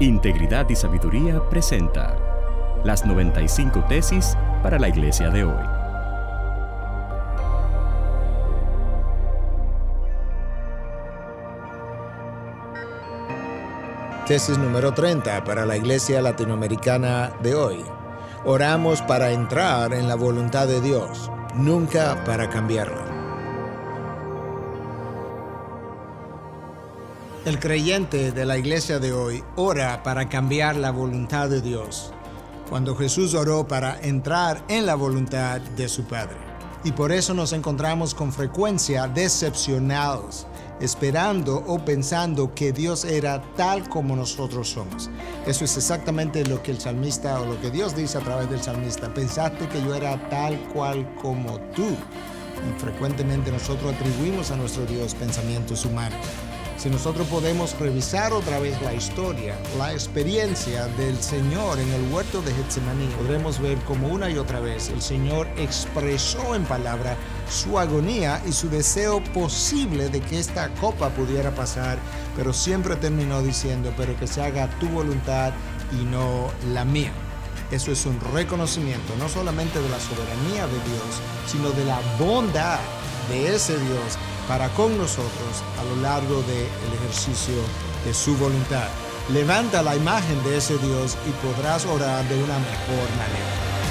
Integridad y Sabiduría presenta las 95 tesis para la iglesia de hoy. Tesis número 30 para la iglesia latinoamericana de hoy. Oramos para entrar en la voluntad de Dios, nunca para cambiarla. El creyente de la iglesia de hoy ora para cambiar la voluntad de Dios, cuando Jesús oró para entrar en la voluntad de su Padre. Y por eso nos encontramos con frecuencia decepcionados, esperando o pensando que Dios era tal como nosotros somos. Eso es exactamente lo que el salmista o lo que Dios dice a través del salmista. Pensaste que yo era tal cual como tú. Y frecuentemente nosotros atribuimos a nuestro Dios pensamientos humanos. Si nosotros podemos revisar otra vez la historia, la experiencia del Señor en el huerto de Getsemaní, podremos ver como una y otra vez el Señor expresó en palabra su agonía y su deseo posible de que esta copa pudiera pasar, pero siempre terminó diciendo, pero que se haga tu voluntad y no la mía. Eso es un reconocimiento no solamente de la soberanía de Dios, sino de la bondad de ese Dios para con nosotros a lo largo del ejercicio de su voluntad. Levanta la imagen de ese Dios y podrás orar de una mejor manera.